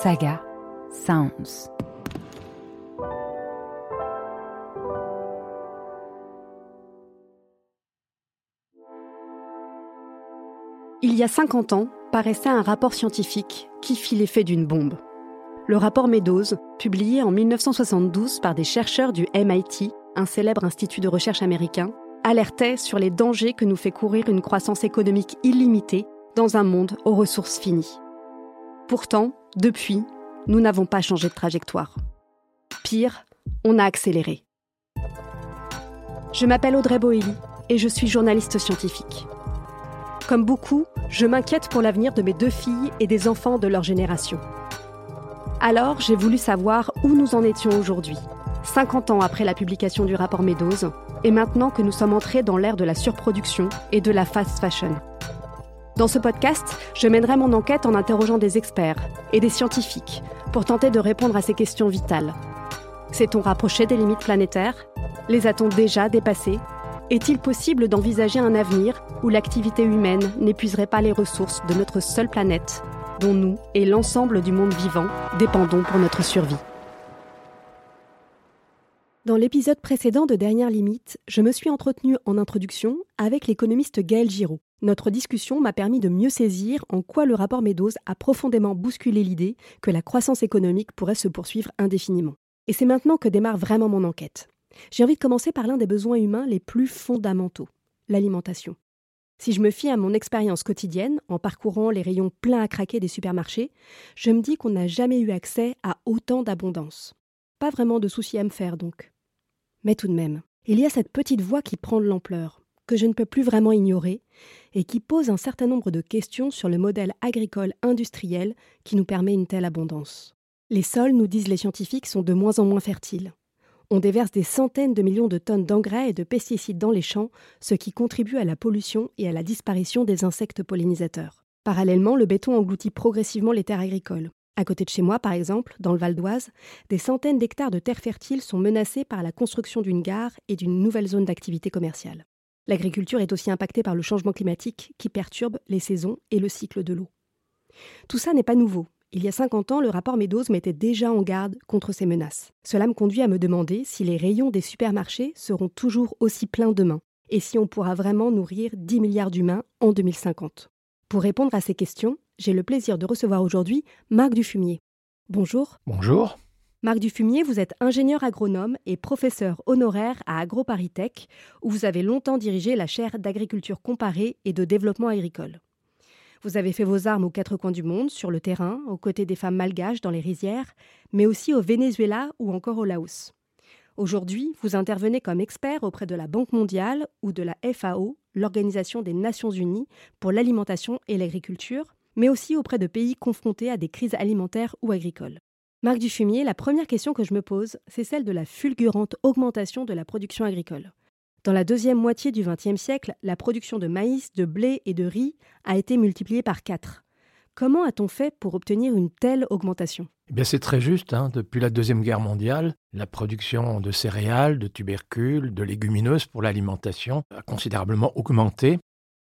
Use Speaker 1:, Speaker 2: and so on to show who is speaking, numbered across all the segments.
Speaker 1: Saga Sounds.
Speaker 2: Il y a 50 ans, paraissait un rapport scientifique qui fit l'effet d'une bombe. Le rapport Meadows, publié en 1972 par des chercheurs du MIT, un célèbre institut de recherche américain, alertait sur les dangers que nous fait courir une croissance économique illimitée dans un monde aux ressources finies. Pourtant, depuis, nous n'avons pas changé de trajectoire. Pire, on a accéléré. Je m'appelle Audrey Boelly et je suis journaliste scientifique. Comme beaucoup, je m'inquiète pour l'avenir de mes deux filles et des enfants de leur génération. Alors, j'ai voulu savoir où nous en étions aujourd'hui, 50 ans après la publication du rapport Meadows, et maintenant que nous sommes entrés dans l'ère de la surproduction et de la fast fashion. Dans ce podcast, je mènerai mon enquête en interrogeant des experts et des scientifiques pour tenter de répondre à ces questions vitales. S'est-on rapproché des limites planétaires? Les a-t-on déjà dépassées? Est-il possible d'envisager un avenir où l'activité humaine n'épuiserait pas les ressources de notre seule planète, dont nous et l'ensemble du monde vivant dépendons pour notre survie? Dans l'épisode précédent de Dernière Limite, je me suis entretenue en introduction avec l'économiste Gaël Giraud. Notre discussion m'a permis de mieux saisir en quoi le rapport Meadows a profondément bousculé l'idée que la croissance économique pourrait se poursuivre indéfiniment. Et c'est maintenant que démarre vraiment mon enquête. J'ai envie de commencer par l'un des besoins humains les plus fondamentaux, l'alimentation. Si je me fie à mon expérience quotidienne en parcourant les rayons pleins à craquer des supermarchés, je me dis qu'on n'a jamais eu accès à autant d'abondance. Pas vraiment de soucis à me faire donc. Mais tout de même, il y a cette petite voix qui prend de l'ampleur, que je ne peux plus vraiment ignorer, et qui pose un certain nombre de questions sur le modèle agricole industriel qui nous permet une telle abondance. Les sols, nous disent les scientifiques, sont de moins en moins fertiles. On déverse des centaines de millions de tonnes d'engrais et de pesticides dans les champs, ce qui contribue à la pollution et à la disparition des insectes pollinisateurs. Parallèlement, le béton engloutit progressivement les terres agricoles. À côté de chez moi, par exemple, dans le Val d'Oise, des centaines d'hectares de terres fertiles sont menacés par la construction d'une gare et d'une nouvelle zone d'activité commerciale. L'agriculture est aussi impactée par le changement climatique qui perturbe les saisons et le cycle de l'eau. Tout ça n'est pas nouveau. Il y a 50 ans, le rapport Meadows mettait déjà en garde contre ces menaces. Cela me conduit à me demander si les rayons des supermarchés seront toujours aussi pleins demain et si on pourra vraiment nourrir 10 milliards d'humains en 2050. Pour répondre à ces questions, j'ai le plaisir de recevoir aujourd'hui Marc Dufumier. Bonjour.
Speaker 3: Bonjour.
Speaker 2: Marc Dufumier, vous êtes ingénieur agronome et professeur honoraire à AgroParisTech, où vous avez longtemps dirigé la chaire d'agriculture comparée et de développement agricole. Vous avez fait vos armes aux quatre coins du monde, sur le terrain, aux côtés des femmes malgaches dans les rizières, mais aussi au Venezuela ou encore au Laos. Aujourd'hui, vous intervenez comme expert auprès de la Banque mondiale ou de la FAO, l'Organisation des Nations Unies pour l'alimentation et l'agriculture, mais aussi auprès de pays confrontés à des crises alimentaires ou agricoles. Marc Dufumier, la première question que je me pose, c'est celle de la fulgurante augmentation de la production agricole. Dans la deuxième moitié du XXe siècle, la production de maïs, de blé et de riz a été multipliée par quatre. Comment a-t-on fait pour obtenir une telle augmentation?
Speaker 3: Eh c'est très juste. Hein. Depuis la Deuxième Guerre mondiale, la production de céréales, de tubercules, de légumineuses pour l'alimentation a considérablement augmenté.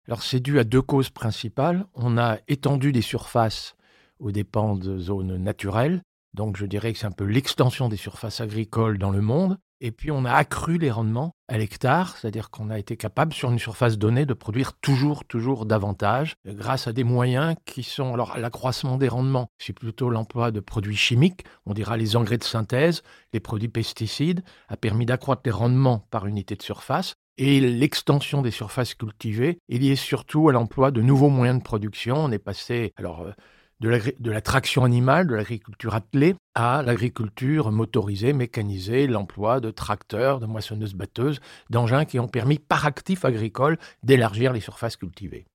Speaker 3: Alors, c'est dû à deux causes principales. On a étendu des surfaces aux dépens de zones naturelles, donc je dirais que c'est un peu l'extension des surfaces agricoles dans le monde. Et puis on a accru les rendements à l'hectare, c'est-à-dire qu'on a été capable sur une surface donnée de produire toujours, toujours davantage grâce à des moyens qui sont alors l'accroissement des rendements. C'est plutôt l'emploi de produits chimiques, on dira les engrais de synthèse, les produits pesticides, a permis d'accroître les rendements par unité de surface. Et l'extension des surfaces cultivées est liée surtout à l'emploi de nouveaux moyens de production. On est passé, alors, euh, de la, traction animale, de l'agriculture attelée, à l'agriculture motorisée, mécanisée, l'emploi de tracteurs, de moissonneuses-batteuses, d'engins qui ont permis par actif agricole d'élargir les surfaces cultivées.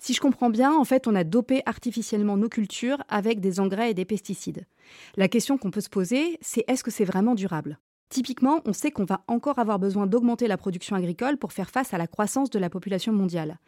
Speaker 2: Si je comprends bien, en fait, on a dopé artificiellement nos cultures avec des engrais et des pesticides. La question qu'on peut se poser, c'est est-ce que c'est vraiment durable? Typiquement, on sait qu'on va encore avoir besoin d'augmenter la production agricole pour faire face à la croissance de la population mondiale.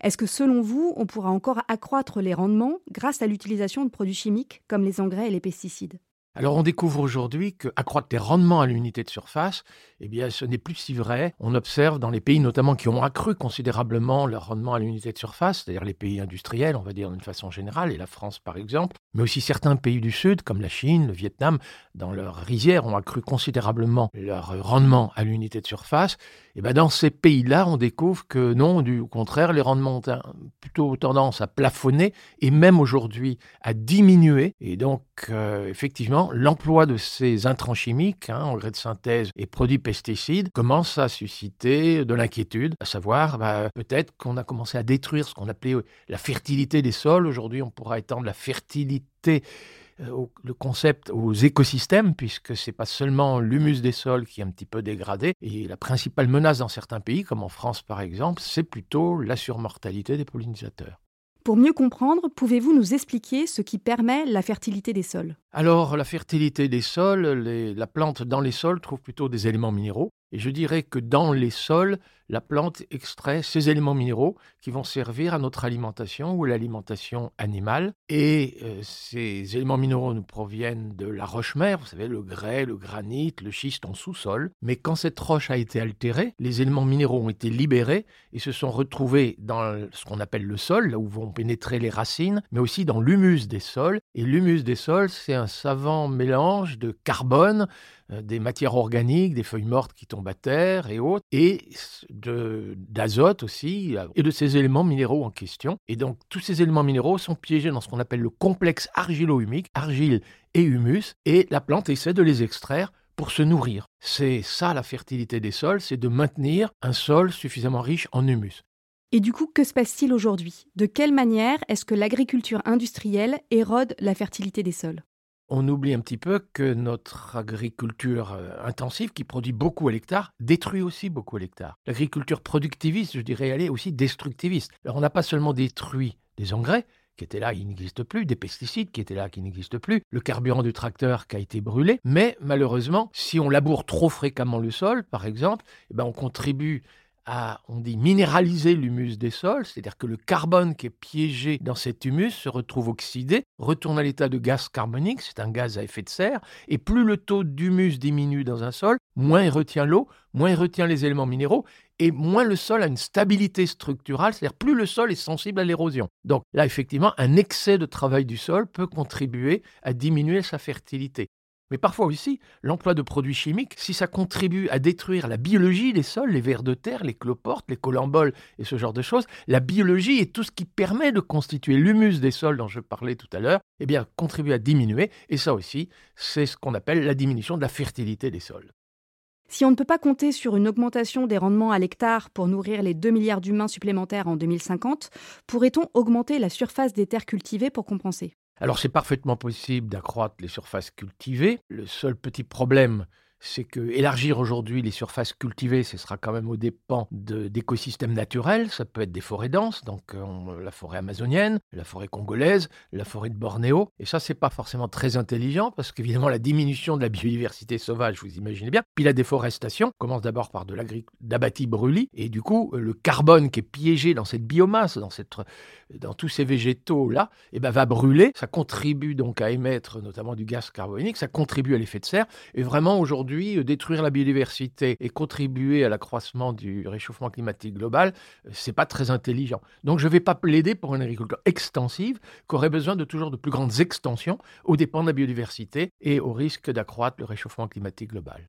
Speaker 2: Est-ce que selon vous, on pourra encore accroître les rendements grâce à l'utilisation de produits chimiques comme les engrais et les pesticides?
Speaker 3: Alors on découvre aujourd'hui qu'accroître les rendements à l'unité de surface, eh bien ce n'est plus si vrai. On observe dans les pays notamment qui ont accru considérablement leur rendement à l'unité de surface, c'est-à-dire les pays industriels, on va dire d'une façon générale, et la France par exemple, mais aussi certains pays du Sud comme la Chine, le Vietnam, dans leurs rizières ont accru considérablement leur rendement à l'unité de surface. Et bien dans ces pays-là, on découvre que non, du contraire, les rendements ont plutôt tendance à plafonner et même aujourd'hui à diminuer. Et donc euh, effectivement, l'emploi de ces intrants chimiques, hein, engrais de synthèse et produits pesticides, commence à susciter de l'inquiétude, à savoir bah, peut-être qu'on a commencé à détruire ce qu'on appelait la fertilité des sols. Aujourd'hui, on pourra étendre la fertilité euh, le concept aux écosystèmes, puisque c'est pas seulement l'humus des sols qui est un petit peu dégradé, et la principale menace dans certains pays, comme en France par exemple, c'est plutôt la surmortalité des pollinisateurs.
Speaker 2: Pour mieux comprendre, pouvez-vous nous expliquer ce qui permet la fertilité des sols?
Speaker 3: Alors, la fertilité des sols, la plante dans les sols trouve plutôt des éléments minéraux. Et je dirais que dans les sols, la plante extrait ces éléments minéraux qui vont servir à notre alimentation ou l'alimentation animale. Et euh, ces éléments minéraux nous proviennent de la roche-mère, vous savez, le grès, le granit, le schiste en sous-sol. Mais quand cette roche a été altérée, les éléments minéraux ont été libérés et se sont retrouvés dans ce qu'on appelle le sol, là où vont pénétrer les racines, mais aussi dans l'humus des sols. Et l'humus des sols, c'est un savant mélange de carbone, euh, des matières organiques, des feuilles mortes qui tombent à terre et autres, et d'azote aussi, et de ces éléments minéraux en question. Et donc tous ces éléments minéraux sont piégés dans ce qu'on appelle le complexe argilo-humique, argile et humus, et la plante essaie de les extraire pour se nourrir. C'est ça la fertilité des sols, c'est de maintenir un sol suffisamment riche en humus.
Speaker 2: Et du coup, que se passe-t-il aujourd'hui? De quelle manière est-ce que l'agriculture industrielle érode la fertilité des sols?
Speaker 3: On oublie un petit peu que notre agriculture euh, intensive, qui produit beaucoup à l'hectare, détruit aussi beaucoup à l'hectare. L'agriculture productiviste, je dirais, elle est aussi destructiviste. Alors on n'a pas seulement détruit des engrais, qui étaient là, qui n'existent plus, des pesticides qui étaient là, qui n'existent plus, le carburant du tracteur qui a été brûlé, mais malheureusement, si on laboure trop fréquemment le sol, par exemple, eh ben on contribue on dit, minéraliser l'humus des sols, c'est-à-dire que le carbone qui est piégé dans cet humus se retrouve oxydé, retourne à l'état de gaz carbonique, c'est un gaz à effet de serre, et plus le taux d'humus diminue dans un sol, moins il retient l'eau, moins il retient les éléments minéraux, et moins le sol a une stabilité structurale, c'est-à-dire plus le sol est sensible à l'érosion. Donc là, effectivement, un excès de travail du sol peut contribuer à diminuer sa fertilité. Mais parfois aussi, l'emploi de produits chimiques, si ça contribue à détruire la biologie des sols, les vers de terre, les cloportes, les colamboles et ce genre de choses, la biologie et tout ce qui permet de constituer l'humus des sols dont je parlais tout à l'heure, eh bien, contribue à diminuer. Et ça aussi, c'est ce qu'on appelle la diminution de la fertilité des sols.
Speaker 2: Si on ne peut pas compter sur une augmentation des rendements à l'hectare pour nourrir les 2 milliards d'humains supplémentaires en 2050, pourrait-on augmenter la surface des terres cultivées pour compenser?
Speaker 3: Alors c'est parfaitement possible d'accroître les surfaces cultivées. Le seul petit problème, c'est que élargir aujourd'hui les surfaces cultivées, ce sera quand même au dépens d'écosystèmes naturels. Ça peut être des forêts denses, donc euh, la forêt amazonienne, la forêt congolaise, la forêt de Bornéo. Et ça, c'est pas forcément très intelligent parce qu'évidemment, la diminution de la biodiversité sauvage, vous imaginez bien. Puis la déforestation commence d'abord par de l'abatis brûlis, et du coup, le carbone qui est piégé dans cette biomasse, dans cette dans tous ces végétaux-là, eh ben, va brûler. Ça contribue donc à émettre notamment du gaz carbonique, ça contribue à l'effet de serre. Et vraiment, aujourd'hui, euh, détruire la biodiversité et contribuer à l'accroissement du réchauffement climatique global, euh, c'est pas très intelligent. Donc, je ne vais pas plaider pour une agriculture extensive qui aurait besoin de toujours de plus grandes extensions aux dépens de la biodiversité et au risque d'accroître le réchauffement climatique global.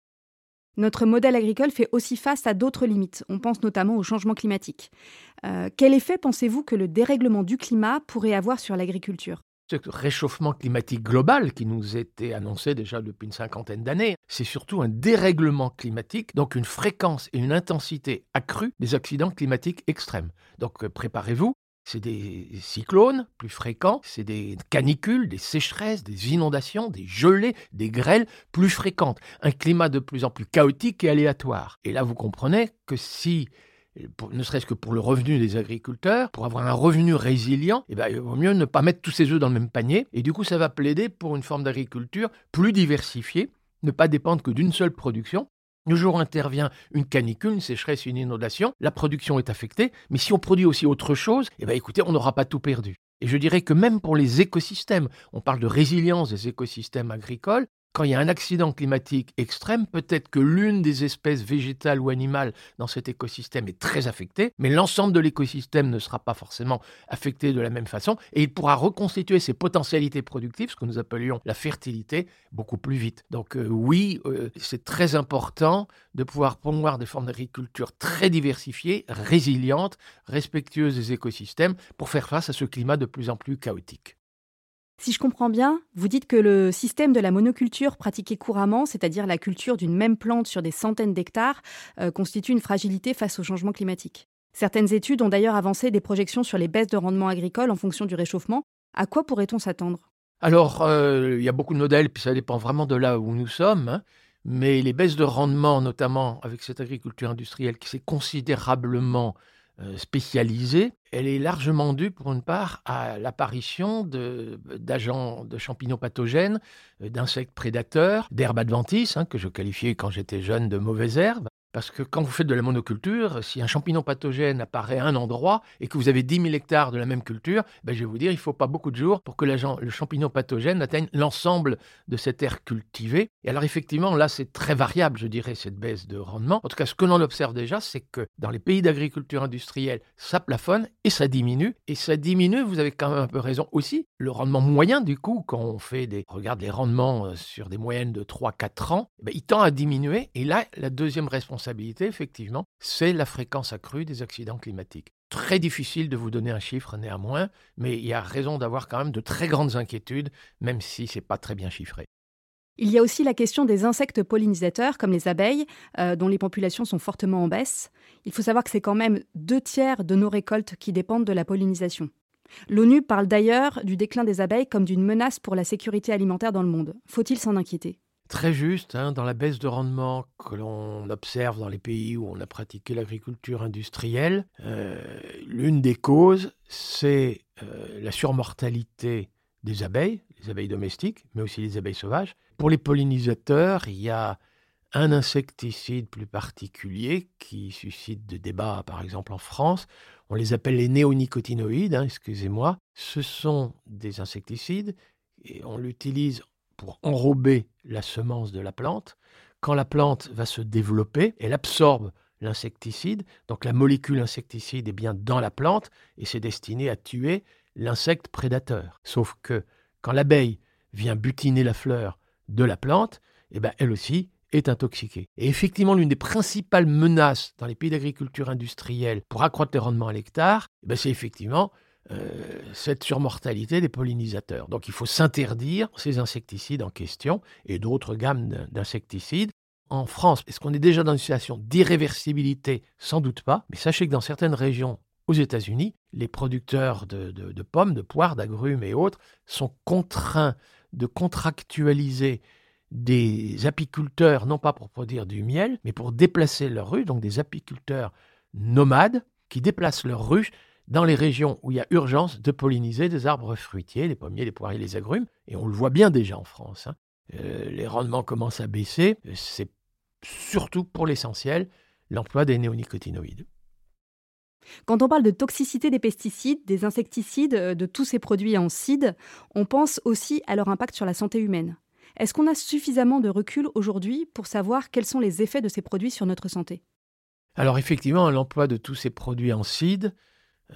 Speaker 2: Notre modèle agricole fait aussi face à d'autres limites. On pense notamment au changement climatique. Euh, quel effet pensez-vous que le dérèglement du climat pourrait avoir sur l'agriculture?
Speaker 3: Ce réchauffement climatique global qui nous était annoncé déjà depuis une cinquantaine d'années, c'est surtout un dérèglement climatique, donc une fréquence et une intensité accrue des accidents climatiques extrêmes. Donc euh, préparez-vous, c'est des cyclones plus fréquents, c'est des canicules, des sécheresses, des inondations, des gelées, des grêles plus fréquentes. Un climat de plus en plus chaotique et aléatoire. Et là, vous comprenez que si ne serait-ce que pour le revenu des agriculteurs, pour avoir un revenu résilient, eh ben, il vaut mieux ne pas mettre tous ses œufs dans le même panier. Et du coup, ça va plaider pour une forme d'agriculture plus diversifiée, ne pas dépendre que d'une seule production, le jour où intervient une canicule, une sécheresse, une inondation, la production est affectée, mais si on produit aussi autre chose, eh bien écoutez, on n'aura pas tout perdu. Et je dirais que même pour les écosystèmes, on parle de résilience des écosystèmes agricoles, quand il y a un accident climatique extrême, peut-être que l'une des espèces végétales ou animales dans cet écosystème est très affectée, mais l'ensemble de l'écosystème ne sera pas forcément affecté de la même façon, et il pourra reconstituer ses potentialités productives, ce que nous appelions la fertilité, beaucoup plus vite. Donc euh, oui, euh, c'est très important de pouvoir promouvoir des formes d'agriculture très diversifiées, résilientes, respectueuses des écosystèmes, pour faire face à ce climat de plus en plus chaotique.
Speaker 2: Si je comprends bien, vous dites que le système de la monoculture pratiqué couramment, c'est-à-dire la culture d'une même plante sur des centaines d'hectares, euh, constitue une fragilité face au changement climatique. Certaines études ont d'ailleurs avancé des projections sur les baisses de rendement agricole en fonction du réchauffement. À quoi pourrait-on s'attendre?
Speaker 3: Alors, euh, il y a beaucoup de modèles, puis ça dépend vraiment de là où nous sommes. Hein. mais les baisses de rendement, notamment avec cette agriculture industrielle qui s'est considérablement spécialisée, elle est largement due, pour une part, à l'apparition d'agents de, champignons pathogènes, euh, d'insectes prédateurs, d'herbes adventices, hein, que je qualifiais quand j'étais jeune de mauvaises herbes, parce que quand vous faites de la monoculture, si un champignon pathogène apparaît à un endroit et que vous avez 10 000 hectares de la même culture, ben je vais vous dire, il ne faut pas beaucoup de jours pour que le champignon pathogène atteigne l'ensemble de cette terre cultivée. Et alors effectivement, là, c'est très variable, je dirais, cette baisse de rendement. En tout cas, ce que l'on observe déjà, c'est que dans les pays d'agriculture industrielle, ça plafonne et ça diminue. Et ça diminue, vous avez quand même un peu raison aussi. Le rendement moyen, du coup, quand on fait des, regarde les rendements euh, sur des moyennes de 3-4 ans, ben, il tend à diminuer. Et là, la deuxième responsabilité, effectivement, c'est la fréquence accrue des accidents climatiques. Très difficile de vous donner un chiffre néanmoins, mais il y a raison d'avoir quand même de très grandes inquiétudes, même si ce n'est pas très bien chiffré.
Speaker 2: Il y a aussi la question des insectes pollinisateurs, comme les abeilles, euh, dont les populations sont fortement en baisse. Il faut savoir que c'est quand même deux tiers de nos récoltes qui dépendent de la pollinisation. L'ONU parle d'ailleurs du déclin des abeilles comme d'une menace pour la sécurité alimentaire dans le monde. Faut-il s'en inquiéter?
Speaker 3: Très juste hein, dans la baisse de rendement que l'on observe dans les pays où on a pratiqué l'agriculture industrielle. Euh, l'une des causes, c'est euh, la surmortalité des abeilles, les abeilles domestiques, mais aussi les abeilles sauvages. Pour les pollinisateurs, il y a un insecticide plus particulier qui suscite des débats, par exemple en France. On les appelle les néonicotinoïdes, hein, excusez-moi. Ce sont des insecticides et on l'utilise pour enrober la semence de la plante. Quand la plante va se développer, elle absorbe l'insecticide, donc la molécule insecticide est bien dans la plante et c'est destiné à tuer l'insecte prédateur. Sauf que quand l'abeille vient butiner la fleur de la plante, eh ben elle aussi est intoxiquée. Et effectivement, l'une des principales menaces dans les pays d'agriculture industrielle pour accroître les rendements à l'hectare, eh ben c'est effectivement cette surmortalité des pollinisateurs. Donc il faut s'interdire ces insecticides en question et d'autres gammes d'insecticides. En France, est-ce qu'on est déjà dans une situation d'irréversibilité? Sans doute pas, mais sachez que dans certaines régions aux États-Unis, les producteurs de, de pommes, de poires, d'agrumes et autres sont contraints de contractualiser des apiculteurs, non pas pour produire du miel, mais pour déplacer leurs ruches, donc des apiculteurs nomades qui déplacent leurs ruches dans les régions où il y a urgence de polliniser des arbres fruitiers, les pommiers, les poiriers, les agrumes, et on le voit bien déjà en France. Hein. Euh, les rendements commencent à baisser, c'est surtout pour l'essentiel l'emploi des néonicotinoïdes.
Speaker 2: Quand on parle de toxicité des pesticides, des insecticides, euh, de tous ces produits en cide, on pense aussi à leur impact sur la santé humaine. Est-ce qu'on a suffisamment de recul aujourd'hui pour savoir quels sont les effets de ces produits sur notre santé?
Speaker 3: Alors effectivement, l'emploi de tous ces produits en cide,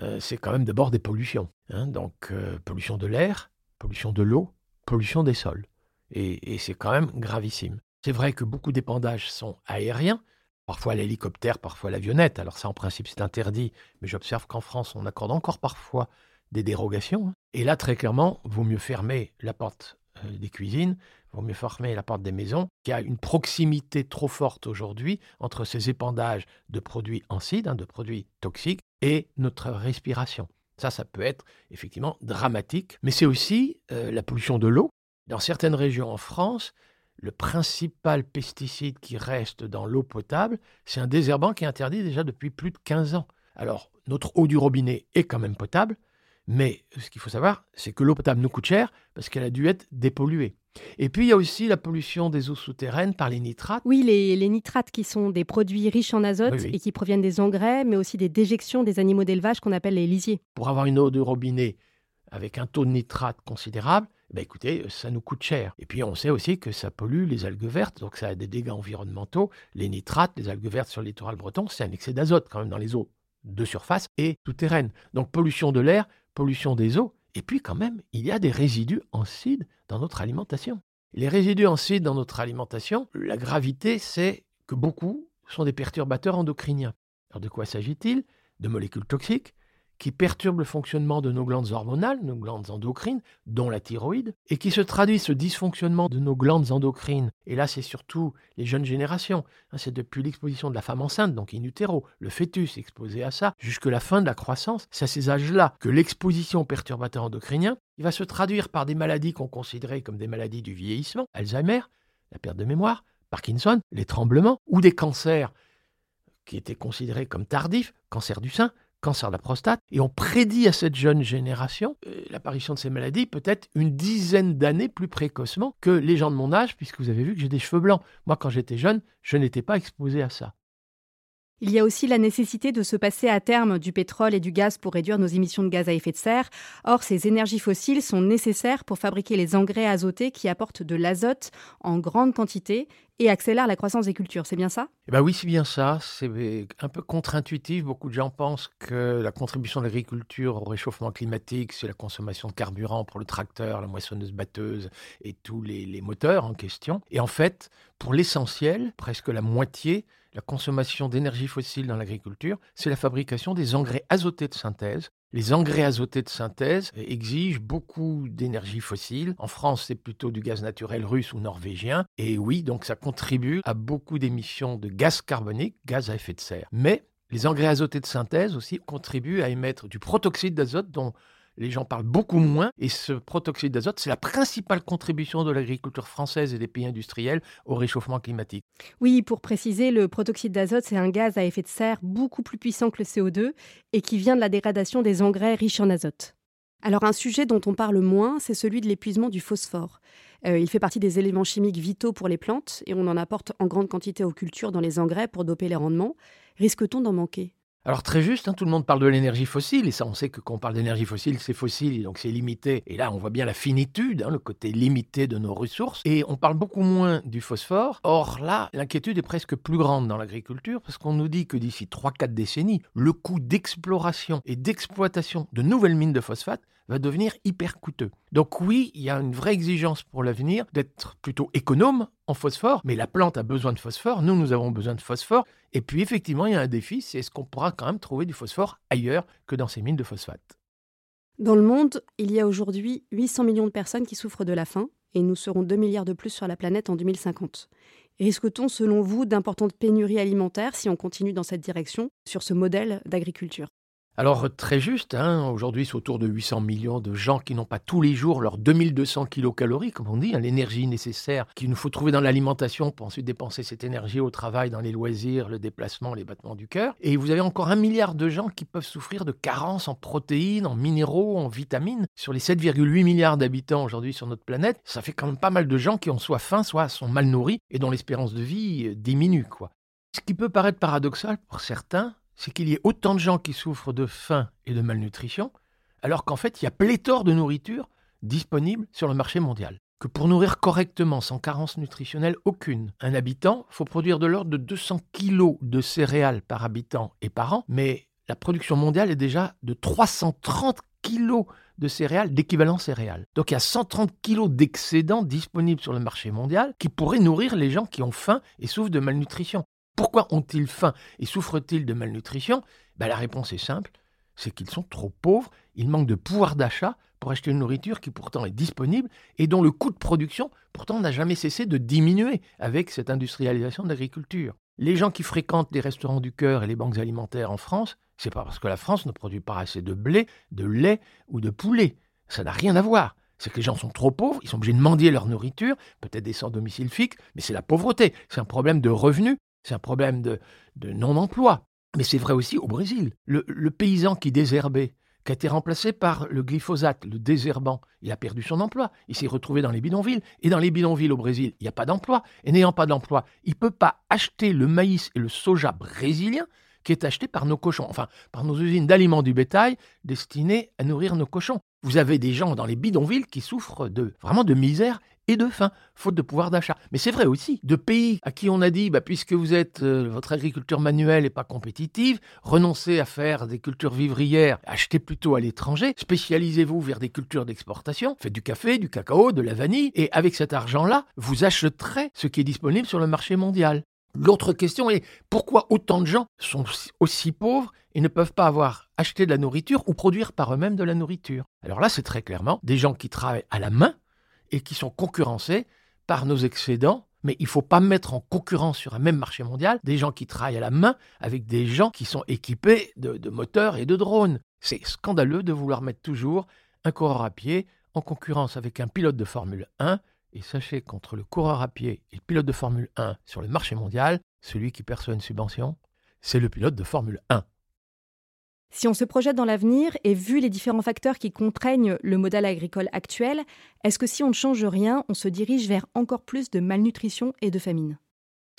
Speaker 3: euh, c'est quand même d'abord des pollutions. Hein. donc, euh, pollution de l'air, pollution de l'eau, pollution des sols. Et, c'est quand même gravissime. C'est vrai que beaucoup d'épandages sont aériens, parfois l'hélicoptère, parfois l'avionnette. Alors ça, en principe, c'est interdit, mais j'observe qu'en France, on accorde encore parfois des dérogations. Hein. Et là, très clairement, vaut mieux fermer la porte euh, des cuisines, vaut mieux fermer la porte des maisons, Il y a une proximité trop forte aujourd'hui entre ces épandages de produits ancides, hein, de produits toxiques, et notre respiration. Ça, ça peut être effectivement dramatique, mais c'est aussi euh, la pollution de l'eau. Dans certaines régions en France, le principal pesticide qui reste dans l'eau potable, c'est un désherbant qui est interdit déjà depuis plus de 15 ans. Alors, notre eau du robinet est quand même potable, mais ce qu'il faut savoir, c'est que l'eau potable nous coûte cher parce qu'elle a dû être dépolluée. Et puis il y a aussi la pollution des eaux souterraines par les nitrates.
Speaker 2: Oui, les, nitrates qui sont des produits riches en azote et qui proviennent des engrais, mais aussi des déjections des animaux d'élevage qu'on appelle les lisiers.
Speaker 3: Pour avoir une eau de robinet avec un taux de nitrate considérable, ben écoutez, ça nous coûte cher. Et puis on sait aussi que ça pollue les algues vertes, donc ça a des dégâts environnementaux. Les nitrates, les algues vertes sur le littoral breton, c'est un excès d'azote quand même dans les eaux de surface et souterraines. Donc pollution de l'air, pollution des eaux, et puis quand même, il y a des résidus acides dans notre alimentation. Les résidus acides dans notre alimentation, la gravité, c'est que beaucoup sont des perturbateurs endocriniens. Alors de quoi s'agit-il? De molécules toxiques qui perturbent le fonctionnement de nos glandes hormonales, nos glandes endocrines, dont la thyroïde, et qui se traduisent ce dysfonctionnement de nos glandes endocrines. Et là, c'est surtout les jeunes générations. Hein, c'est depuis l'exposition de la femme enceinte, donc in utero, le fœtus exposé à ça, jusqu'à la fin de la croissance. C'est à ces âges-là que l'exposition aux perturbateurs va se traduire par des maladies qu'on considérait comme des maladies du vieillissement, Alzheimer, la perte de mémoire, Parkinson, les tremblements, ou des cancers qui étaient considérés comme tardifs, cancer du sein, cancer de la prostate, et on prédit à cette jeune génération euh, l'apparition de ces maladies peut-être une dizaine d'années plus précocement que les gens de mon âge, puisque vous avez vu que j'ai des cheveux blancs. Moi, quand j'étais jeune, je n'étais pas exposé à ça.
Speaker 2: Il y a aussi la nécessité de se passer à terme du pétrole et du gaz pour réduire nos émissions de gaz à effet de serre. Or, ces énergies fossiles sont nécessaires pour fabriquer les engrais azotés qui apportent de l'azote en grande quantité et accélèrent la croissance des cultures. C'est bien ça?
Speaker 3: Eh ben Oui, c'est bien ça. C'est un peu contre-intuitif. Beaucoup de gens pensent que la contribution de l'agriculture au réchauffement climatique, c'est la consommation de carburant pour le tracteur, la moissonneuse-batteuse et tous les, les moteurs en question. Et en fait, pour l'essentiel, presque la moitié, la consommation d'énergie fossile dans l'agriculture, c'est la fabrication des engrais azotés de synthèse. Les engrais azotés de synthèse exigent beaucoup d'énergie fossile. En France, c'est plutôt du gaz naturel russe ou norvégien. Et oui, donc ça contribue à beaucoup d'émissions de gaz carbonique, gaz à effet de serre. Mais les engrais azotés de synthèse aussi contribuent à émettre du protoxyde d'azote dont les gens parlent beaucoup moins. Et ce protoxyde d'azote, c'est la principale contribution de l'agriculture française et des pays industriels au réchauffement climatique.
Speaker 2: Oui, pour préciser, le protoxyde d'azote, c'est un gaz à effet de serre beaucoup plus puissant que le CO2 et qui vient de la dégradation des engrais riches en azote. Alors un sujet dont on parle moins, c'est celui de l'épuisement du phosphore. Euh, il fait partie des éléments chimiques vitaux pour les plantes et on en apporte en grande quantité aux cultures dans les engrais pour doper les rendements. Risque-t-on d'en manquer?
Speaker 3: Alors très juste, hein, tout le monde parle de l'énergie fossile, et ça on sait que quand on parle d'énergie fossile, c'est fossile, donc c'est limité. Et là on voit bien la finitude, hein, le côté limité de nos ressources, et on parle beaucoup moins du phosphore. Or là, l'inquiétude est presque plus grande dans l'agriculture, parce qu'on nous dit que d'ici 3-4 décennies, le coût d'exploration et d'exploitation de nouvelles mines de phosphate va devenir hyper coûteux. Donc oui, il y a une vraie exigence pour l'avenir d'être plutôt économe en phosphore, mais la plante a besoin de phosphore, nous, nous avons besoin de phosphore, et puis effectivement, il y a un défi, c'est est-ce qu'on pourra quand même trouver du phosphore ailleurs que dans ces mines de phosphate?
Speaker 2: Dans le monde, il y a aujourd'hui 800 millions de personnes qui souffrent de la faim, et nous serons 2 milliards de plus sur la planète en 2050. Risque-t-on, selon vous, d'importantes pénuries alimentaires si on continue dans cette direction, sur ce modèle d'agriculture?
Speaker 3: Alors très juste, hein, aujourd'hui c'est autour de 800 millions de gens qui n'ont pas tous les jours leurs 2200 kilocalories, comme on dit, hein, l'énergie nécessaire qu'il nous faut trouver dans l'alimentation pour ensuite dépenser cette énergie au travail, dans les loisirs, le déplacement, les battements du cœur. Et vous avez encore un milliard de gens qui peuvent souffrir de carences en protéines, en minéraux, en vitamines. Sur les 7,8 milliards d'habitants aujourd'hui sur notre planète, ça fait quand même pas mal de gens qui ont soit faim, soit sont mal nourris et dont l'espérance de vie euh, diminue. Quoi. Ce qui peut paraître paradoxal pour certains, c'est qu'il y ait autant de gens qui souffrent de faim et de malnutrition, alors qu'en fait, il y a pléthore de nourriture disponible sur le marché mondial. Que pour nourrir correctement, sans carence nutritionnelle aucune, un habitant, faut produire de l'ordre de 200 kg de céréales par habitant et par an, mais la production mondiale est déjà de 330 kg de céréales, d'équivalent céréales. Donc il y a 130 kg d'excédents disponibles sur le marché mondial qui pourraient nourrir les gens qui ont faim et souffrent de malnutrition. Pourquoi ont-ils faim et souffrent-ils de malnutrition? Ben, La réponse est simple, c'est qu'ils sont trop pauvres, ils manquent de pouvoir d'achat pour acheter une nourriture qui pourtant est disponible et dont le coût de production pourtant n'a jamais cessé de diminuer avec cette industrialisation de l'agriculture. Les gens qui fréquentent les restaurants du cœur et les banques alimentaires en France, c'est pas parce que la France ne produit pas assez de blé, de lait ou de poulet. Ça n'a rien à voir. C'est que les gens sont trop pauvres, ils sont obligés de mendier leur nourriture, peut-être des sans-domicile fixe, mais c'est la pauvreté. C'est un problème de revenus c'est un problème de, non-emploi. Mais c'est vrai aussi au Brésil. Le, paysan qui désherbait, qui a été remplacé par le glyphosate, le désherbant, il a perdu son emploi. Il s'est retrouvé dans les bidonvilles. Et dans les bidonvilles au Brésil, il n'y a pas d'emploi. Et n'ayant pas d'emploi, il ne peut pas acheter le maïs et le soja brésilien qui est acheté par nos cochons, enfin par nos usines d'aliments du bétail destinées à nourrir nos cochons. Vous avez des gens dans les bidonvilles qui souffrent de vraiment de misère et de faim, faute de pouvoir d'achat. Mais c'est vrai aussi de pays à qui on a dit, bah, puisque vous êtes, euh, votre agriculture manuelle n'est pas compétitive, renoncez à faire des cultures vivrières, achetez plutôt à l'étranger, spécialisez-vous vers des cultures d'exportation, faites du café, du cacao, de la vanille, et avec cet argent-là, vous achèterez ce qui est disponible sur le marché mondial. L'autre question est pourquoi autant de gens sont aussi pauvres et ne peuvent pas avoir acheté de la nourriture ou produire par eux-mêmes de la nourriture? Alors là, c'est très clairement des gens qui travaillent à la main, et qui sont concurrencés par nos excédents. Mais il ne faut pas mettre en concurrence sur un même marché mondial des gens qui travaillent à la main avec des gens qui sont équipés de, moteurs et de drones. C'est scandaleux de vouloir mettre toujours un coureur à pied en concurrence avec un pilote de Formule 1. Et sachez qu'entre le coureur à pied et le pilote de Formule 1 sur le marché mondial, celui qui perçoit une subvention, c'est le pilote de Formule 1.
Speaker 2: Si on se projette dans l'avenir et vu les différents facteurs qui contraignent le modèle agricole actuel, est-ce que si on ne change rien, on se dirige vers encore plus de malnutrition et de famine?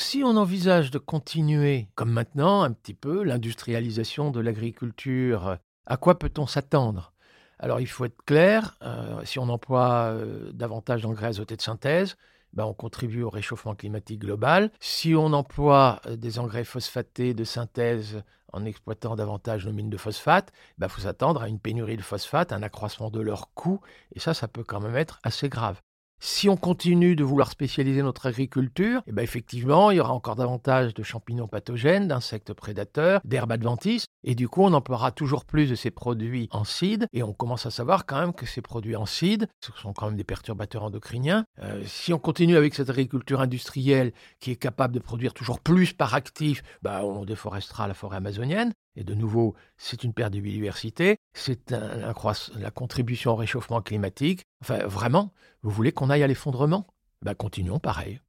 Speaker 3: Si on envisage de continuer, comme maintenant, un petit peu, l'industrialisation de l'agriculture, à quoi peut-on s'attendre? Alors il faut être clair, euh, si on emploie euh, davantage d'engrais azotés de synthèse, ben, on contribue au réchauffement climatique global. Si on emploie euh, des engrais phosphatés de synthèse en exploitant davantage nos mines de phosphate, il ben, faut s'attendre à une pénurie de phosphate, un accroissement de leur coût, et ça, ça peut quand même être assez grave. Si on continue de vouloir spécialiser notre agriculture, eh ben effectivement, il y aura encore davantage de champignons pathogènes, d'insectes prédateurs, d'herbes adventices, et du coup, on emploiera toujours plus de ces produits en CID, et on commence à savoir quand même que ces produits en CID, ce sont quand même des perturbateurs endocriniens. Euh, si on continue avec cette agriculture industrielle qui est capable de produire toujours plus par actif, ben, on déforestera la forêt amazonienne. Et de nouveau, c'est une perte de biodiversité, c'est la contribution au réchauffement climatique. Enfin, vraiment, vous voulez qu'on aille à l'effondrement? Ben, Continuons pareil.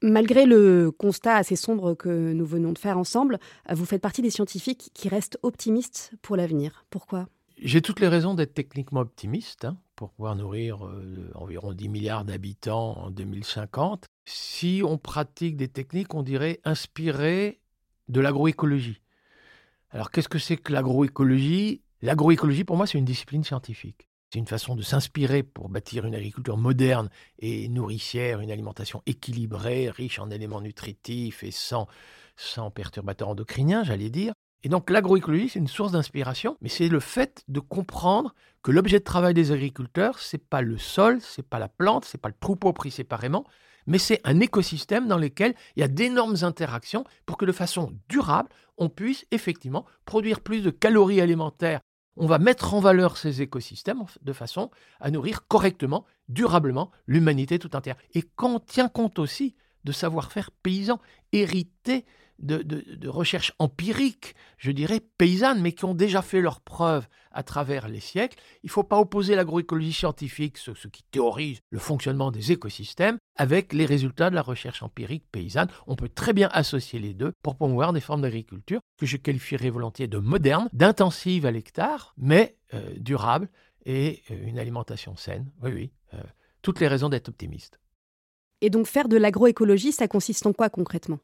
Speaker 2: Malgré le constat assez sombre que nous venons de faire ensemble, vous faites partie des scientifiques qui restent optimistes pour l'avenir. Pourquoi?
Speaker 3: J'ai toutes les raisons d'être techniquement optimiste hein, pour pouvoir nourrir euh, environ 10 milliards d'habitants en 2050. Si on pratique des techniques, on dirait inspirées de l'agroécologie. Alors qu'est-ce que c'est que l'agroécologie? L'agroécologie, pour moi, c'est une discipline scientifique. C'est une façon de s'inspirer pour bâtir une agriculture moderne et nourricière, une alimentation équilibrée, riche en éléments nutritifs et sans, sans perturbateurs endocriniens, j'allais dire. Et donc l'agroécologie, c'est une source d'inspiration, mais c'est le fait de comprendre que l'objet de travail des agriculteurs, c'est pas le sol, c'est pas la plante, c'est pas le troupeau pris séparément, mais c'est un écosystème dans lequel il y a d'énormes interactions pour que de façon durable, on puisse effectivement produire plus de calories alimentaires. On va mettre en valeur ces écosystèmes de façon à nourrir correctement, durablement l'humanité tout entière. Et qu'on tient compte aussi de savoir-faire paysan hérité de, recherches empiriques, je dirais paysannes, mais qui ont déjà fait leurs preuves à travers les siècles. Il ne faut pas opposer l'agroécologie scientifique, ce, qui théorise le fonctionnement des écosystèmes, avec les résultats de la recherche empirique paysanne. On peut très bien associer les deux pour promouvoir des formes d'agriculture que je qualifierais volontiers de modernes, d'intensives à l'hectare, mais euh, durables et euh, une alimentation saine. Oui, oui, euh, toutes les raisons d'être optimiste.
Speaker 2: Et donc faire de l'agroécologie, ça consiste en quoi concrètement?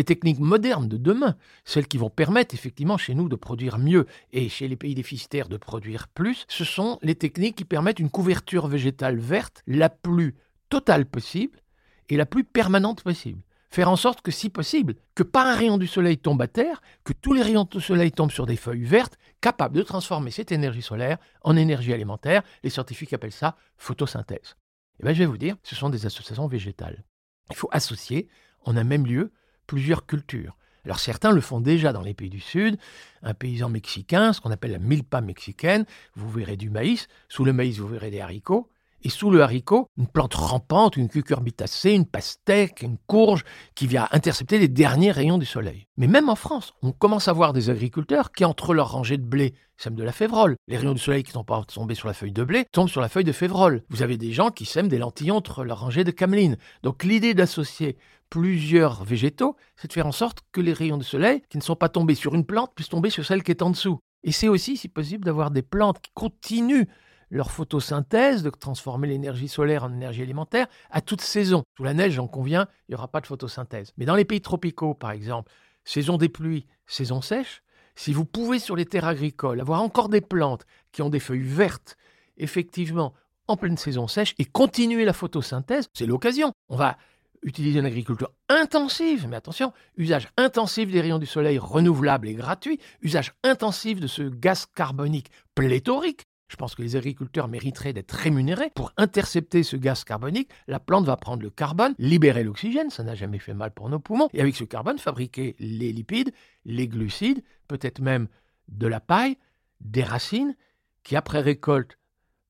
Speaker 3: Les techniques modernes de demain, celles qui vont permettre effectivement chez nous de produire mieux et chez les pays déficitaires de produire plus, ce sont les techniques qui permettent une couverture végétale verte la plus totale possible et la plus permanente possible. Faire en sorte que, si possible, que pas un rayon du soleil tombe à terre, que tous les rayons du soleil tombent sur des feuilles vertes, capables de transformer cette énergie solaire en énergie alimentaire. Les scientifiques appellent ça photosynthèse. Eh bien, je vais vous dire, ce sont des associations végétales. Il faut associer en un même lieu plusieurs cultures. Alors certains le font déjà dans les pays du Sud. Un paysan mexicain, ce qu'on appelle la milpa mexicaine, vous verrez du maïs. Sous le maïs, vous verrez des haricots. Et sous le haricot, une plante rampante, une cucurbitacée, une pastèque, une courge qui vient intercepter les derniers rayons du soleil. Mais même en France, on commence à voir des agriculteurs qui, entre leurs rangées de blé, sèment de la févrole. Les rayons du soleil qui ne sont pas tombés sur la feuille de blé tombent sur la feuille de févrole. Vous avez des gens qui sèment des lentillons entre leurs rangées de cameline. Donc l'idée d'associer plusieurs végétaux, c'est de faire en sorte que les rayons du soleil qui ne sont pas tombés sur une plante puissent tomber sur celle qui est en dessous. Et c'est aussi, si possible, d'avoir des plantes qui continuent leur photosynthèse, de transformer l'énergie solaire en énergie alimentaire à toute saison. Sous la neige, j'en conviens, il n'y aura pas de photosynthèse. Mais dans les pays tropicaux, par exemple, saison des pluies, saison sèche, si vous pouvez sur les terres agricoles avoir encore des plantes qui ont des feuilles vertes, effectivement, en pleine saison sèche, et continuer la photosynthèse, c'est l'occasion. On va utiliser une agriculture intensive, mais attention, usage intensif des rayons du soleil renouvelables et gratuits, usage intensif de ce gaz carbonique pléthorique. Je pense que les agriculteurs mériteraient d'être rémunérés pour intercepter ce gaz carbonique. La plante va prendre le carbone, libérer l'oxygène, ça n'a jamais fait mal pour nos poumons, et avec ce carbone fabriquer les lipides, les glucides, peut-être même de la paille, des racines, qui après récolte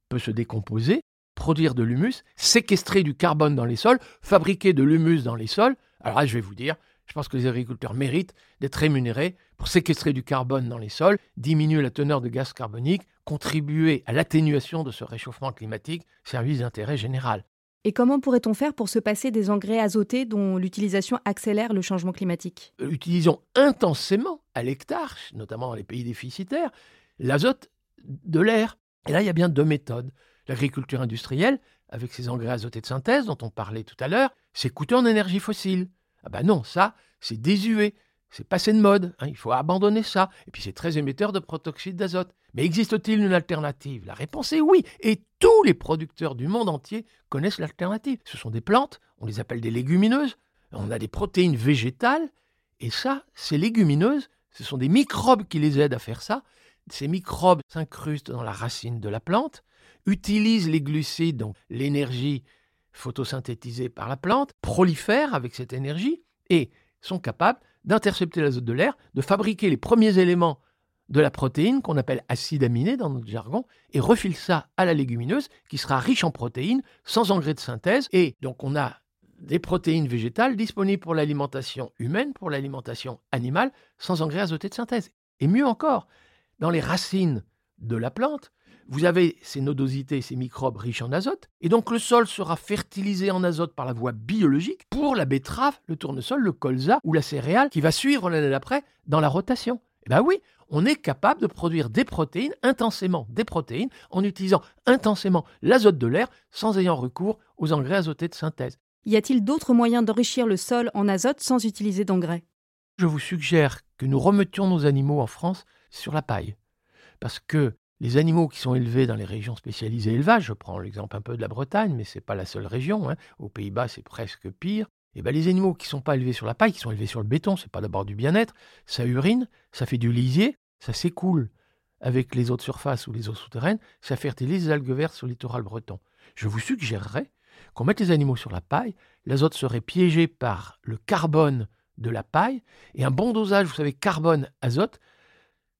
Speaker 3: peut se décomposer produire de l'humus, séquestrer du carbone dans les sols, fabriquer de l'humus dans les sols. Alors là, je vais vous dire, je pense que les agriculteurs méritent d'être rémunérés pour séquestrer du carbone dans les sols, diminuer la teneur de gaz carbonique, contribuer à l'atténuation de ce réchauffement climatique, service d'intérêt général.
Speaker 2: Et comment pourrait-on faire pour se passer des engrais azotés dont l'utilisation accélère le changement climatique?
Speaker 3: Utilisons intensément à l'hectare, notamment dans les pays déficitaires, l'azote de l'air. Et là, il y a bien deux méthodes. L'agriculture industrielle, avec ses engrais azotés de synthèse dont on parlait tout à l'heure, c'est coûteux en énergie fossile. Ah ben non, ça, c'est désuet, c'est passé de mode, hein, il faut abandonner ça. Et puis c'est très émetteur de protoxyde d'azote. Mais existe-t-il une alternative? La réponse est oui, et tous les producteurs du monde entier connaissent l'alternative. Ce sont des plantes, on les appelle des légumineuses, on a des protéines végétales, et ça, ces légumineuses, ce sont des microbes qui les aident à faire ça. Ces microbes s'incrustent dans la racine de la plante, utilisent les glucides, donc l'énergie photosynthétisée par la plante, prolifèrent avec cette énergie et sont capables d'intercepter l'azote de l'air, de fabriquer les premiers éléments de la protéine qu'on appelle acide aminé dans notre jargon et refilent ça à la légumineuse qui sera riche en protéines sans engrais de synthèse et donc on a des protéines végétales disponibles pour l'alimentation humaine, pour l'alimentation animale sans engrais azotés de synthèse. Et mieux encore, dans les racines de la plante, vous avez ces nodosités, ces microbes riches en azote, et donc le sol sera fertilisé en azote par la voie biologique pour la betterave, le tournesol, le colza ou la céréale qui va suivre l'année d'après dans la rotation. Eh bien oui, on est capable de produire des protéines, intensément des protéines, en utilisant intensément l'azote de l'air sans ayant recours aux engrais azotés de synthèse.
Speaker 2: Y a-t-il d'autres moyens d'enrichir le sol en azote sans utiliser d'engrais?
Speaker 3: Je vous suggère que nous remettions nos animaux en France sur la paille. Parce que les animaux qui sont élevés dans les régions spécialisées élevage, je prends l'exemple un peu de la Bretagne, mais ce n'est pas la seule région, hein, aux Pays-Bas c'est presque pire, et eh ben les animaux qui ne sont pas élevés sur la paille, qui sont élevés sur le béton, c'est pas d'abord du bien-être, ça urine, ça fait du lisier, ça s'écoule avec les eaux de surface ou les eaux souterraines, ça fertilise les algues vertes sur le littoral breton. Je vous suggérerais qu'on mette les animaux sur la paille, l'azote serait piégé par le carbone de la paille, et un bon dosage, vous savez, carbone-azote,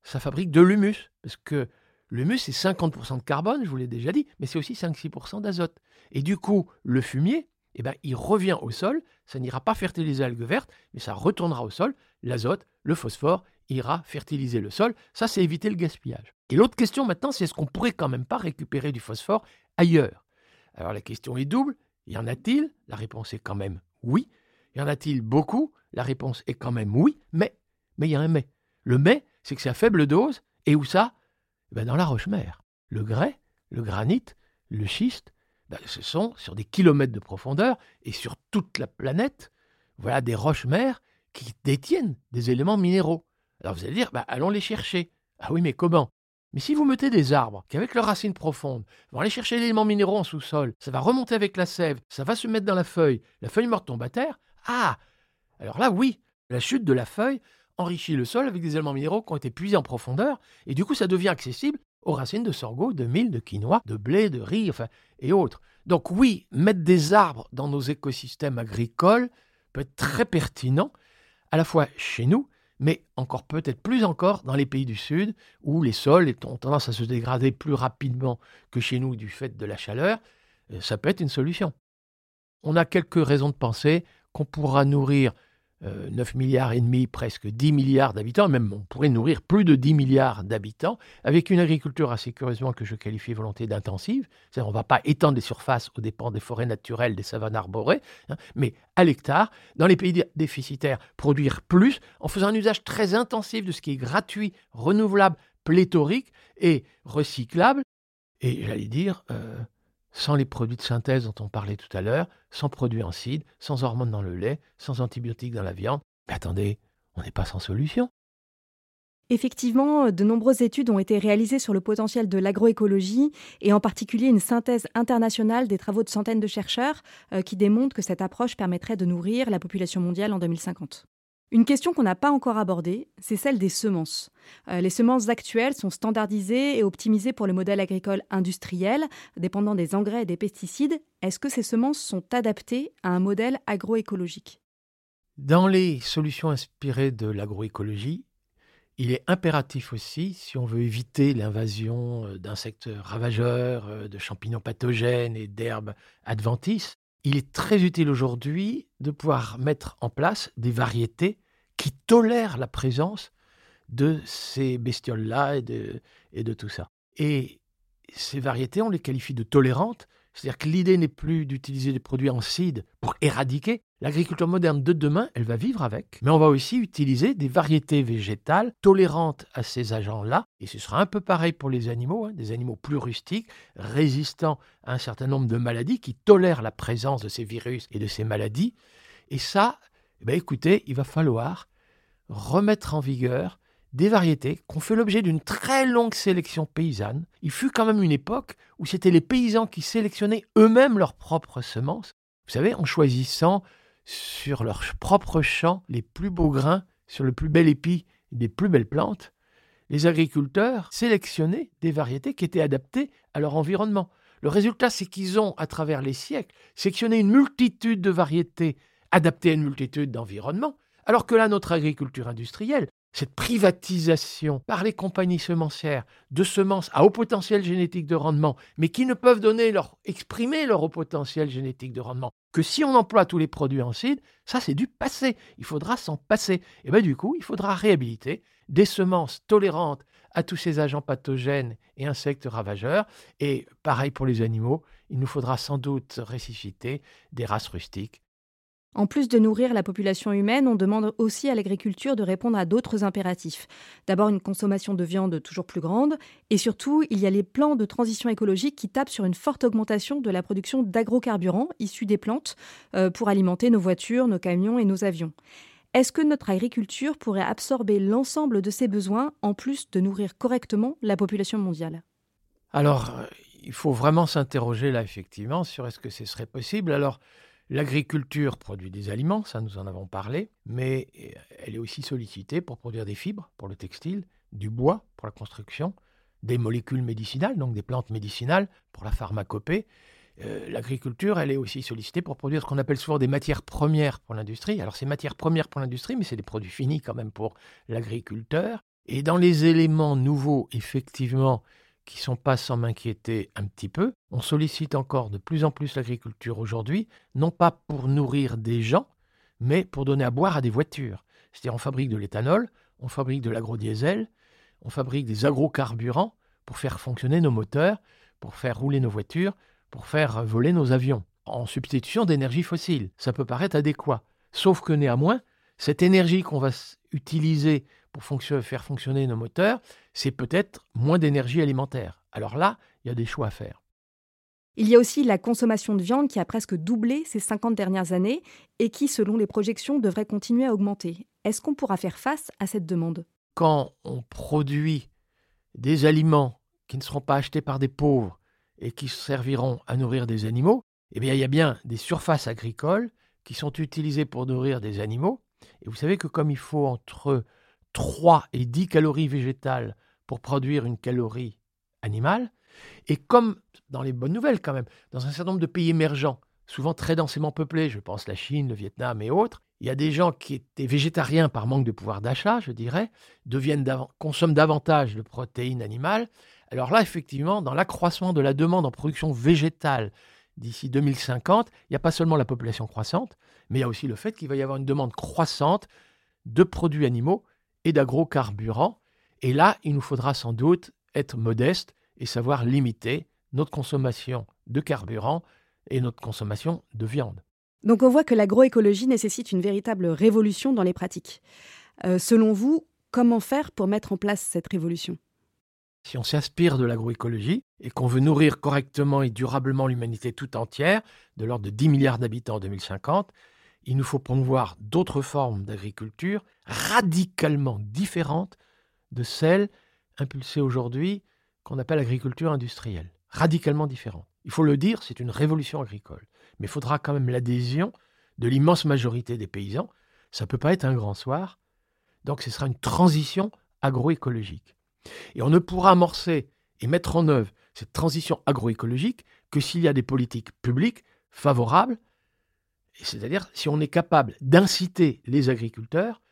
Speaker 3: ça fabrique de l'humus, parce que L'humus, c'est 50% de carbone, je vous l'ai déjà dit, mais c'est aussi 5-6% d'azote. Et du coup, le fumier, eh ben, il revient au sol, ça n'ira pas fertiliser l'algue verte, mais ça retournera au sol, l'azote, le phosphore ira fertiliser le sol. Ça, c'est éviter le gaspillage. Et l'autre question maintenant, c'est est-ce qu'on pourrait quand même pas récupérer du phosphore ailleurs? Alors la question est double. Y en a-t-il? La réponse est quand même oui. Y en a-t-il beaucoup? La réponse est quand même oui, mais mais il y a un mais. Le mais, c'est que c'est à faible dose, et où ça? Ben, dans la roche-mère. Le grès, le granit, le schiste, ben, ce sont sur des kilomètres de profondeur et sur toute la planète, voilà des roches-mères qui détiennent des éléments minéraux. Alors vous allez dire, ben, allons les chercher. Ah oui, mais comment? Mais si vous mettez des arbres qui, avec leurs racines profondes, vont aller chercher l'élément minéraux en sous-sol, ça va remonter avec la sève, ça va se mettre dans la feuille, la feuille morte tombe à terre, ah Alors là, oui, la chute de la feuille enrichit le sol avec des éléments minéraux qui ont été puisés en profondeur, et du coup ça devient accessible aux racines de sorgho, de mil, de quinoa, de blé, de riz, enfin, et autres. Donc oui, mettre des arbres dans nos écosystèmes agricoles peut être très pertinent, à la fois chez nous, mais encore peut-être plus encore dans les pays du Sud, où les sols ont tendance à se dégrader plus rapidement que chez nous du fait de la chaleur, euh, ça peut être une solution. On a quelques raisons de penser qu'on pourra nourrir 9 euh, milliards et demi, presque 10 milliards d'habitants, même on pourrait nourrir plus de 10 milliards d'habitants, avec une agriculture assez curieusement que je qualifie volonté d'intensive. On ne va pas étendre les surfaces aux dépens des forêts naturelles, des savanes arborées, hein, mais à l'hectare, dans les pays déficitaires, produire plus en faisant un usage très intensif de ce qui est gratuit, renouvelable, pléthorique et recyclable. Et j'allais dire, euh, sans les produits de synthèse dont on parlait tout à l'heure, sans produits en sans hormones dans le lait, sans antibiotiques dans la viande. Mais attendez, on n'est pas sans solution.
Speaker 2: Effectivement, de nombreuses études ont été réalisées sur le potentiel de l'agroécologie et en particulier une synthèse internationale des travaux de centaines de chercheurs euh, qui démontrent que cette approche permettrait de nourrir la population mondiale en 2050. Une question qu'on n'a pas encore abordée, c'est celle des semences. Euh, les semences actuelles sont standardisées et optimisées pour le modèle agricole industriel, dépendant des engrais et des pesticides. Est-ce que ces semences sont adaptées à un modèle agroécologique?
Speaker 3: Dans les solutions inspirées de l'agroécologie, il est impératif aussi, si on veut éviter l'invasion euh, d'insectes ravageurs, euh, de champignons pathogènes et d'herbes adventices, il est très utile aujourd'hui de pouvoir mettre en place des variétés qui tolèrent la présence de ces bestioles-là et de, tout ça. Et ces variétés, on les qualifie de tolérantes c'est-à-dire que l'idée n'est plus d'utiliser des produits en seed pour éradiquer. L'agriculture moderne de demain, elle va vivre avec, mais on va aussi utiliser des variétés végétales tolérantes à ces agents-là, et ce sera un peu pareil pour les animaux, hein, des animaux plus rustiques, résistants à un certain nombre de maladies, qui tolèrent la présence de ces virus et de ces maladies. Et ça, eh ben écoutez, il va falloir remettre en vigueur des variétés qui ont fait l'objet d'une très longue sélection paysanne. Il fut quand même une époque où c'était les paysans qui sélectionnaient eux-mêmes leurs propres semences. Vous savez, en choisissant sur leur propre champ les plus beaux grains, sur le plus bel épi des plus belles plantes, les agriculteurs sélectionnaient des variétés qui étaient adaptées à leur environnement. Le résultat, c'est qu'ils ont, à travers les siècles, sélectionné une multitude de variétés adaptées à une multitude d'environnements, alors que là, notre agriculture industrielle, cette privatisation par les compagnies semencières de semences à haut potentiel génétique de rendement, mais qui ne peuvent donner leur, exprimer leur haut potentiel génétique de rendement, que si on emploie tous les produits en CID, ça c'est du passé. Il faudra s'en passer. Et bien du coup, il faudra réhabiliter des semences tolérantes à tous ces agents pathogènes et insectes ravageurs. Et pareil pour les animaux, il nous faudra sans doute ressusciter des races rustiques
Speaker 2: en plus de nourrir la population humaine, on demande aussi à l'agriculture de répondre à d'autres impératifs. D'abord une consommation de viande toujours plus grande, et surtout il y a les plans de transition écologique qui tapent sur une forte augmentation de la production d'agrocarburants issus des plantes euh, pour alimenter nos voitures, nos camions et nos avions. Est-ce que notre agriculture pourrait absorber l'ensemble de ces besoins en plus de nourrir correctement la population mondiale?
Speaker 3: Alors, euh, il faut vraiment s'interroger là effectivement sur est-ce que ce serait possible? Alors, L'agriculture produit des aliments, ça nous en avons parlé, mais euh, elle est aussi sollicitée pour produire des fibres pour le textile, du bois pour la construction, des molécules médicinales, donc des plantes médicinales pour la pharmacopée. Euh, l'agriculture, elle est aussi sollicitée pour produire ce qu'on appelle souvent des matières premières pour l'industrie. Alors c'est matières premières pour l'industrie, mais c'est des produits finis quand même pour l'agriculteur. Et dans les éléments nouveaux, effectivement, qui sont pas sans m'inquiéter un petit peu. On sollicite encore de plus en plus l'agriculture aujourd'hui, non pas pour nourrir des gens, mais pour donner à boire à des voitures. C'est-à-dire on fabrique de l'éthanol, on fabrique de l'agrodiesel, on fabrique des agrocarburants pour faire fonctionner nos moteurs, pour faire rouler nos voitures, pour faire voler nos avions, en substitution d'énergie fossile. Ça peut paraître adéquat. Sauf que néanmoins, cette énergie qu'on va utiliser pour faire fonctionner nos moteurs, c'est peut-être moins d'énergie alimentaire. Alors là, il y a des choix à faire.
Speaker 2: Il y a aussi la consommation de viande qui a presque doublé ces 50 dernières années et qui, selon les projections, devrait continuer à augmenter. Est-ce qu'on pourra faire face à cette demande?
Speaker 3: Quand on produit des aliments qui ne seront pas achetés par des pauvres et qui serviront à nourrir des animaux, eh bien, il y a bien des surfaces agricoles qui sont utilisées pour nourrir des animaux. Et vous savez que comme il faut entre 3 et 10 calories végétales pour produire une calorie animale. Et comme dans les bonnes nouvelles quand même, dans un certain nombre de pays émergents, souvent très densément peuplés, je pense la Chine, le Vietnam et autres, il y a des gens qui étaient végétariens par manque de pouvoir d'achat, je dirais, deviennent consomment davantage de protéines animales. Alors là, effectivement, dans l'accroissement de la demande en production végétale d'ici 2050, il n'y a pas seulement la population croissante, mais il y a aussi le fait qu'il va y avoir une demande croissante de produits animaux et d'agrocarburants. Et là, il nous faudra sans doute être modeste et savoir limiter notre consommation de carburant et notre consommation de viande.
Speaker 2: Donc on voit que l'agroécologie nécessite une véritable révolution dans les pratiques. Euh, selon vous, comment faire pour mettre en place cette révolution?
Speaker 3: Si on s'inspire de l'agroécologie et qu'on veut nourrir correctement et durablement l'humanité tout entière, de l'ordre de 10 milliards d'habitants en 2050, il nous faut promouvoir d'autres formes d'agriculture radicalement différentes de celles impulsées aujourd'hui qu'on appelle agriculture industrielle. Radicalement différentes. Il faut le dire, c'est une révolution agricole. Mais il faudra quand même l'adhésion de l'immense majorité des paysans. Ça ne peut pas être un grand soir. Donc ce sera une transition agroécologique. Et on ne pourra amorcer et mettre en œuvre cette transition agroécologique que s'il y a des politiques publiques favorables, c'est-à-dire si on est capable d'inciter les agriculteurs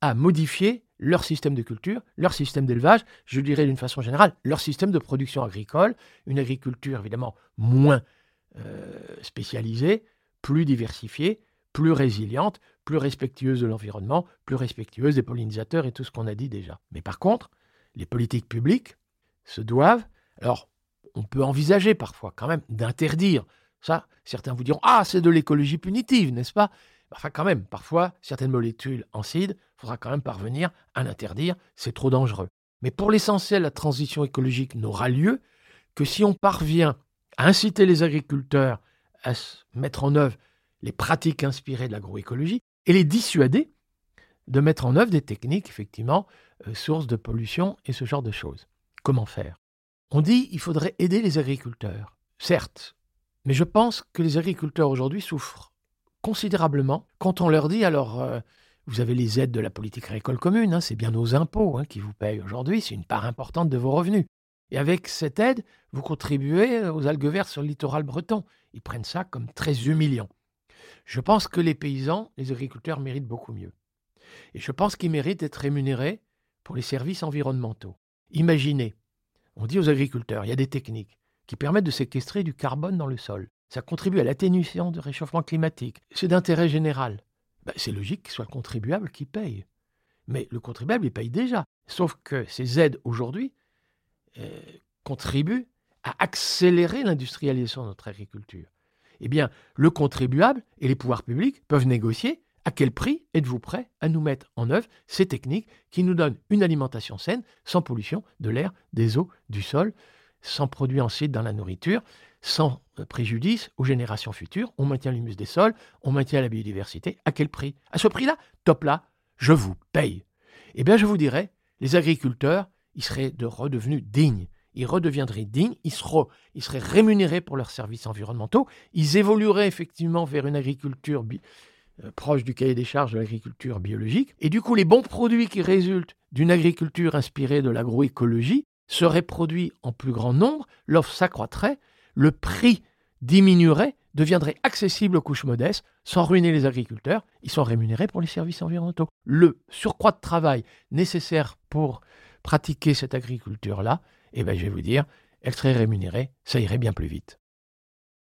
Speaker 3: à modifier leur système de culture, leur système d'élevage, je dirais d'une façon générale, leur système de production agricole, une agriculture évidemment moins euh, spécialisée, plus diversifiée, plus résiliente, plus respectueuse de l'environnement, plus respectueuse des pollinisateurs et tout ce qu'on a dit déjà. Mais par contre, les politiques publiques se doivent, alors on peut envisager parfois quand même d'interdire ça. Certains vous diront ah c'est de l'écologie punitive, n'est-ce pas? Enfin quand même, parfois certaines molécules en il faudra quand même parvenir à l'interdire, c'est trop dangereux. Mais pour l'essentiel, la transition écologique n'aura lieu que si on parvient à inciter les agriculteurs à mettre en œuvre les pratiques inspirées de l'agroécologie et les dissuader de mettre en œuvre des techniques, effectivement, euh, sources de pollution et ce genre de choses. Comment faire? On dit qu'il faudrait aider les agriculteurs. Certes, mais je pense que les agriculteurs aujourd'hui souffrent considérablement quand on leur dit alors euh, vous avez les aides de la politique agricole commune, hein, c'est bien nos impôts hein, qui vous payent aujourd'hui, c'est une part importante de vos revenus. Et avec cette aide, vous contribuez aux algues vertes sur le littoral breton. Ils prennent ça comme très humiliant. Je pense que les paysans, les agriculteurs méritent beaucoup mieux. Et je pense qu'ils méritent d'être rémunérés pour les services environnementaux. Imaginez, on dit aux agriculteurs, il y a des techniques qui permettent de séquestrer du carbone dans le sol. Ça contribue à l'atténuation du réchauffement climatique. C'est d'intérêt général. Ben, c'est logique que soit le contribuable qui paye. Mais le contribuable, il paye déjà. Sauf que ces aides aujourd'hui euh, contribuent à accélérer l'industrialisation de notre agriculture eh bien, le contribuable et les pouvoirs publics peuvent négocier à quel prix êtes-vous prêt à nous mettre en œuvre ces techniques qui nous donnent une alimentation saine, sans pollution de l'air, des eaux, du sol, sans produits ensuite dans la nourriture, sans préjudice aux générations futures. On maintient l'humus des sols, on maintient la biodiversité. À quel prix? À ce prix-là, top là, je vous paye. Eh bien, je vous dirais, les agriculteurs, ils seraient redevenus dignes ils redeviendraient dignes, ils seraient, ils seraient rémunérés pour leurs services environnementaux, ils évolueraient effectivement vers une agriculture euh, proche du cahier des charges de l'agriculture biologique, et du coup les bons produits qui résultent d'une agriculture inspirée de l'agroécologie seraient produits en plus grand nombre, l'offre s'accroîtrait, le prix diminuerait, deviendrait accessible aux couches modestes, sans ruiner les agriculteurs, ils sont rémunérés pour les services environnementaux. Le surcroît de travail nécessaire pour pratiquer cette agriculture-là eh bien, je vais vous dire, extrait rémunéré, ça irait bien plus vite.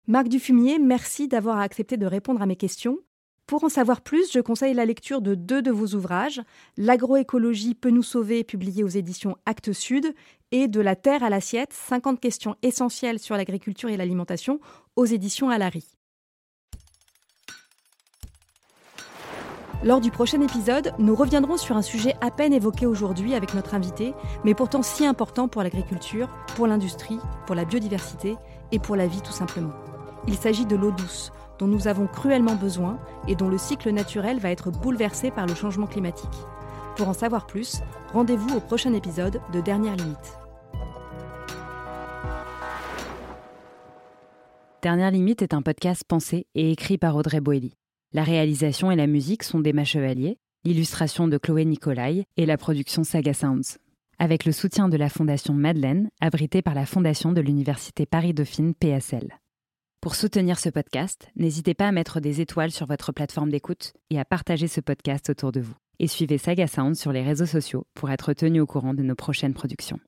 Speaker 2: Marc Dufumier, merci d'avoir accepté de répondre à mes questions. Pour en savoir plus, je conseille la lecture de deux de vos ouvrages, L'agroécologie peut nous sauver, publié aux éditions Actes Sud, et De la terre à l'assiette, 50 questions essentielles sur l'agriculture et l'alimentation, aux éditions Alary. Lors du prochain épisode, nous reviendrons sur un sujet à peine évoqué aujourd'hui avec notre invité, mais pourtant si important pour l'agriculture, pour l'industrie, pour la biodiversité et pour la vie tout simplement. Il s'agit de l'eau douce, dont nous avons cruellement besoin et dont le cycle naturel va être bouleversé par le changement climatique. Pour en savoir plus, rendez-vous au prochain épisode de Dernière Limite.
Speaker 1: Dernière Limite est un podcast pensé et écrit par Audrey Boelly. La réalisation et la musique sont d'Emma Chevalier, l'illustration de Chloé Nicolai et la production Saga Sounds. Avec le soutien de la Fondation Madeleine, abritée par la Fondation de l'Université Paris-Dauphine PSL. Pour soutenir ce podcast, n'hésitez pas à mettre des étoiles sur votre plateforme d'écoute et à partager ce podcast autour de vous. Et suivez Saga Sounds sur les réseaux sociaux pour être tenu au courant de nos prochaines productions.